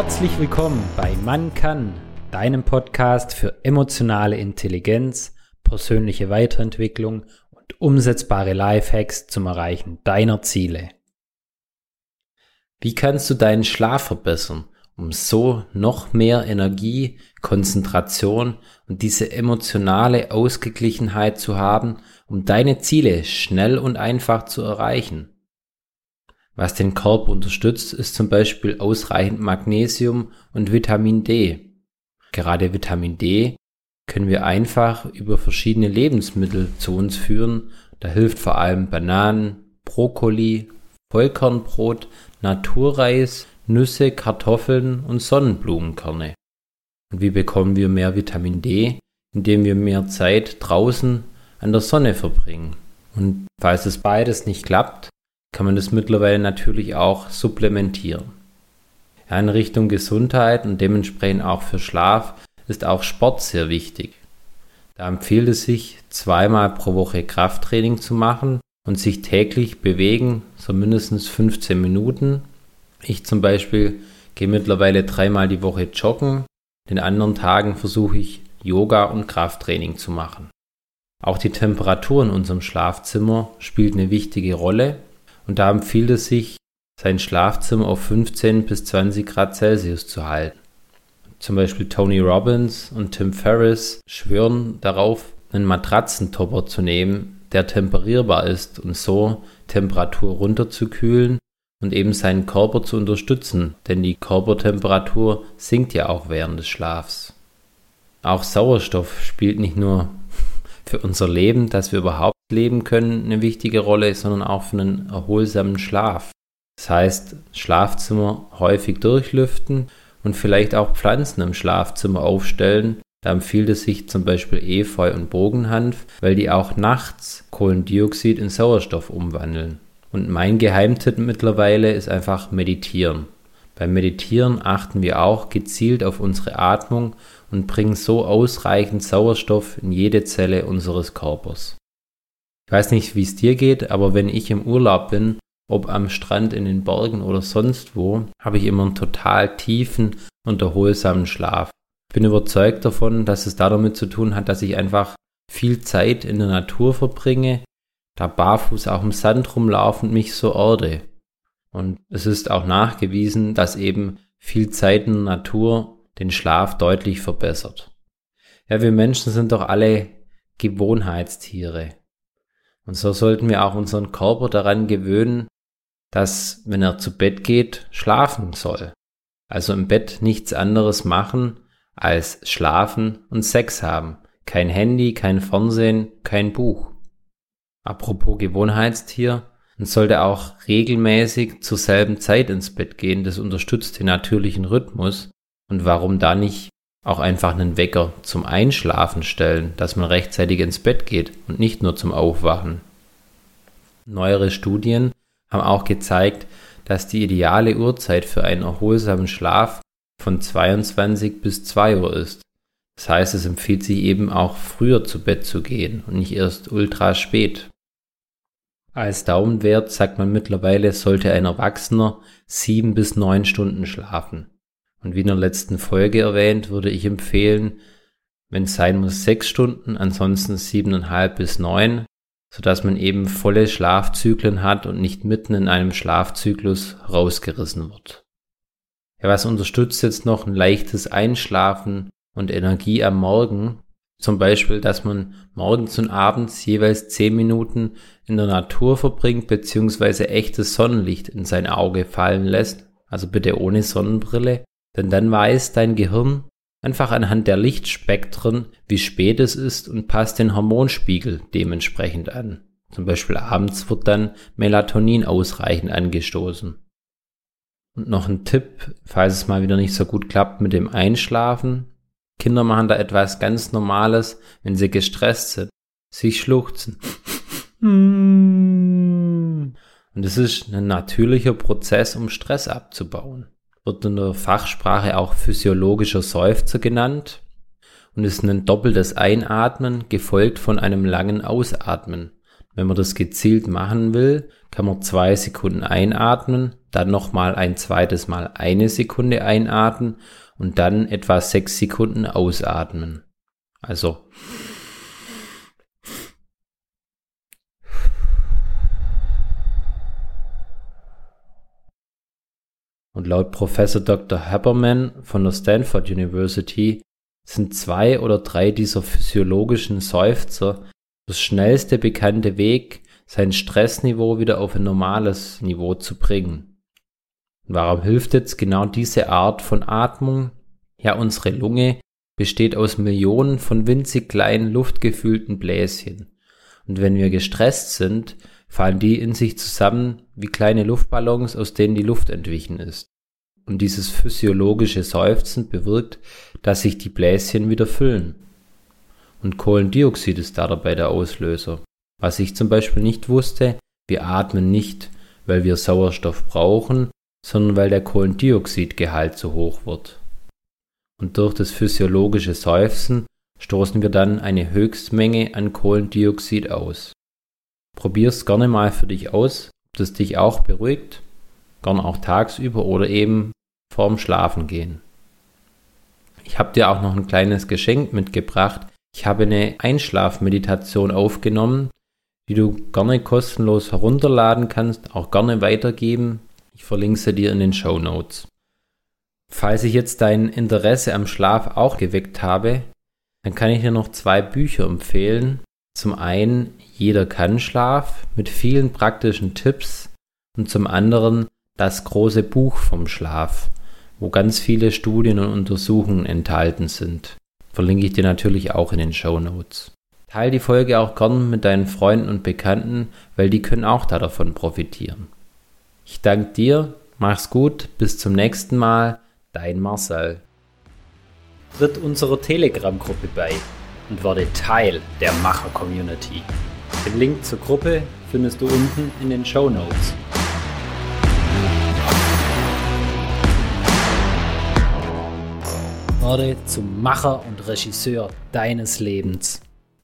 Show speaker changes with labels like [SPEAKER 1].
[SPEAKER 1] Herzlich willkommen bei Man kann, deinem Podcast für emotionale Intelligenz, persönliche Weiterentwicklung und umsetzbare Lifehacks zum Erreichen deiner Ziele. Wie kannst du deinen Schlaf verbessern, um so noch mehr Energie, Konzentration und diese emotionale Ausgeglichenheit zu haben, um deine Ziele schnell und einfach zu erreichen? Was den Körper unterstützt, ist zum Beispiel ausreichend Magnesium und Vitamin D. Gerade Vitamin D können wir einfach über verschiedene Lebensmittel zu uns führen. Da hilft vor allem Bananen, Brokkoli, Vollkornbrot, Naturreis, Nüsse, Kartoffeln und Sonnenblumenkerne. Und wie bekommen wir mehr Vitamin D? Indem wir mehr Zeit draußen an der Sonne verbringen. Und falls es beides nicht klappt, kann man das mittlerweile natürlich auch supplementieren. Ja, in Richtung Gesundheit und dementsprechend auch für Schlaf ist auch Sport sehr wichtig. Da empfiehlt es sich, zweimal pro Woche Krafttraining zu machen und sich täglich bewegen, so mindestens 15 Minuten. Ich zum Beispiel gehe mittlerweile dreimal die Woche joggen, den anderen Tagen versuche ich Yoga und Krafttraining zu machen. Auch die Temperatur in unserem Schlafzimmer spielt eine wichtige Rolle und da empfiehlt es sich, sein Schlafzimmer auf 15 bis 20 Grad Celsius zu halten. Zum Beispiel Tony Robbins und Tim Ferriss schwören darauf, einen Matratzentopper zu nehmen, der temperierbar ist und so Temperatur runterzukühlen und eben seinen Körper zu unterstützen, denn die Körpertemperatur sinkt ja auch während des Schlafs. Auch Sauerstoff spielt nicht nur für unser Leben, dass wir überhaupt leben können, eine wichtige Rolle, sondern auch für einen erholsamen Schlaf. Das heißt, Schlafzimmer häufig durchlüften und vielleicht auch Pflanzen im Schlafzimmer aufstellen. Da empfiehlt es sich zum Beispiel Efeu und Bogenhanf, weil die auch nachts Kohlendioxid in Sauerstoff umwandeln. Und mein Geheimtipp mittlerweile ist einfach meditieren. Beim Meditieren achten wir auch gezielt auf unsere Atmung und bringen so ausreichend Sauerstoff in jede Zelle unseres Körpers. Ich weiß nicht, wie es dir geht, aber wenn ich im Urlaub bin, ob am Strand in den Bergen oder sonst wo, habe ich immer einen total tiefen und erholsamen Schlaf. Ich bin überzeugt davon, dass es damit zu tun hat, dass ich einfach viel Zeit in der Natur verbringe, da barfuß auch im Sand rumlaufe und mich so erde. Und es ist auch nachgewiesen, dass eben viel Zeit in der Natur den Schlaf deutlich verbessert. Ja, wir Menschen sind doch alle Gewohnheitstiere. Und so sollten wir auch unseren Körper daran gewöhnen, dass, wenn er zu Bett geht, schlafen soll. Also im Bett nichts anderes machen als schlafen und Sex haben. Kein Handy, kein Fernsehen, kein Buch. Apropos Gewohnheitstier, man sollte auch regelmäßig zur selben Zeit ins Bett gehen. Das unterstützt den natürlichen Rhythmus und warum da nicht auch einfach einen Wecker zum Einschlafen stellen, dass man rechtzeitig ins Bett geht und nicht nur zum Aufwachen. Neuere Studien haben auch gezeigt, dass die ideale Uhrzeit für einen erholsamen Schlaf von 22 bis 2 Uhr ist. Das heißt, es empfiehlt sich eben auch früher zu Bett zu gehen und nicht erst ultra spät. Als Daumenwert sagt man mittlerweile, sollte ein Erwachsener sieben bis neun Stunden schlafen. Und wie in der letzten Folge erwähnt, würde ich empfehlen, wenn es sein muss, sechs Stunden, ansonsten siebeneinhalb bis neun, sodass man eben volle Schlafzyklen hat und nicht mitten in einem Schlafzyklus rausgerissen wird. Ja, was unterstützt jetzt noch ein leichtes Einschlafen und Energie am Morgen? Zum Beispiel, dass man morgens und abends jeweils zehn Minuten in der Natur verbringt, beziehungsweise echtes Sonnenlicht in sein Auge fallen lässt. Also bitte ohne Sonnenbrille denn dann weiß dein Gehirn einfach anhand der Lichtspektren, wie spät es ist und passt den Hormonspiegel dementsprechend an. Zum Beispiel abends wird dann Melatonin ausreichend angestoßen. Und noch ein Tipp, falls es mal wieder nicht so gut klappt mit dem Einschlafen. Kinder machen da etwas ganz Normales, wenn sie gestresst sind. Sie schluchzen. Und es ist ein natürlicher Prozess, um Stress abzubauen wird in der Fachsprache auch physiologischer Seufzer genannt und ist ein doppeltes Einatmen gefolgt von einem langen Ausatmen. Wenn man das gezielt machen will, kann man zwei Sekunden einatmen, dann nochmal ein zweites Mal eine Sekunde einatmen und dann etwa sechs Sekunden ausatmen. Also Und laut Professor Dr. Haberman von der Stanford University sind zwei oder drei dieser physiologischen Seufzer das schnellste bekannte Weg, sein Stressniveau wieder auf ein normales Niveau zu bringen. Warum hilft jetzt genau diese Art von Atmung? Ja, unsere Lunge besteht aus Millionen von winzig kleinen luftgefühlten Bläschen. Und wenn wir gestresst sind, fallen die in sich zusammen wie kleine Luftballons, aus denen die Luft entwichen ist. Und dieses physiologische Seufzen bewirkt, dass sich die Bläschen wieder füllen und Kohlendioxid ist da dabei der Auslöser. Was ich zum Beispiel nicht wusste, wir atmen nicht, weil wir Sauerstoff brauchen, sondern weil der Kohlendioxidgehalt zu hoch wird. Und durch das physiologische Seufzen stoßen wir dann eine Höchstmenge an Kohlendioxid aus. Probier's gerne mal für dich aus, ob das dich auch beruhigt, gern auch tagsüber oder eben vorm Schlafengehen. Ich habe dir auch noch ein kleines Geschenk mitgebracht, ich habe eine Einschlafmeditation aufgenommen, die du gerne kostenlos herunterladen kannst, auch gerne weitergeben. Ich verlinke sie dir in den Show Notes. Falls ich jetzt dein Interesse am Schlaf auch geweckt habe, dann kann ich dir noch zwei Bücher empfehlen. Zum einen Jeder kann Schlaf mit vielen praktischen Tipps und zum anderen das große Buch vom Schlaf, wo ganz viele Studien und Untersuchungen enthalten sind. Verlinke ich dir natürlich auch in den Show Notes. Teil die Folge auch gern mit deinen Freunden und Bekannten, weil die können auch davon profitieren. Ich danke dir, mach's gut, bis zum nächsten Mal, dein Marcel. Tritt unserer Telegram-Gruppe bei und werde Teil der Macher-Community. Den Link zur Gruppe findest du unten in den Show Notes. Werde zum Macher und Regisseur deines Lebens.